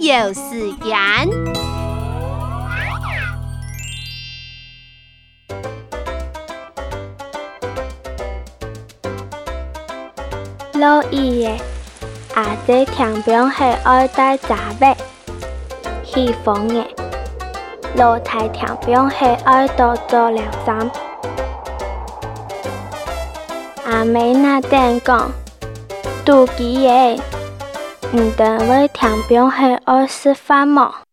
有时间。老伊的阿姐听兵是爱戴杂物，喜欢的。老太听兵是爱多做了衫。阿妹那点讲，妒忌的，唔等会听兵是爱吃饭么？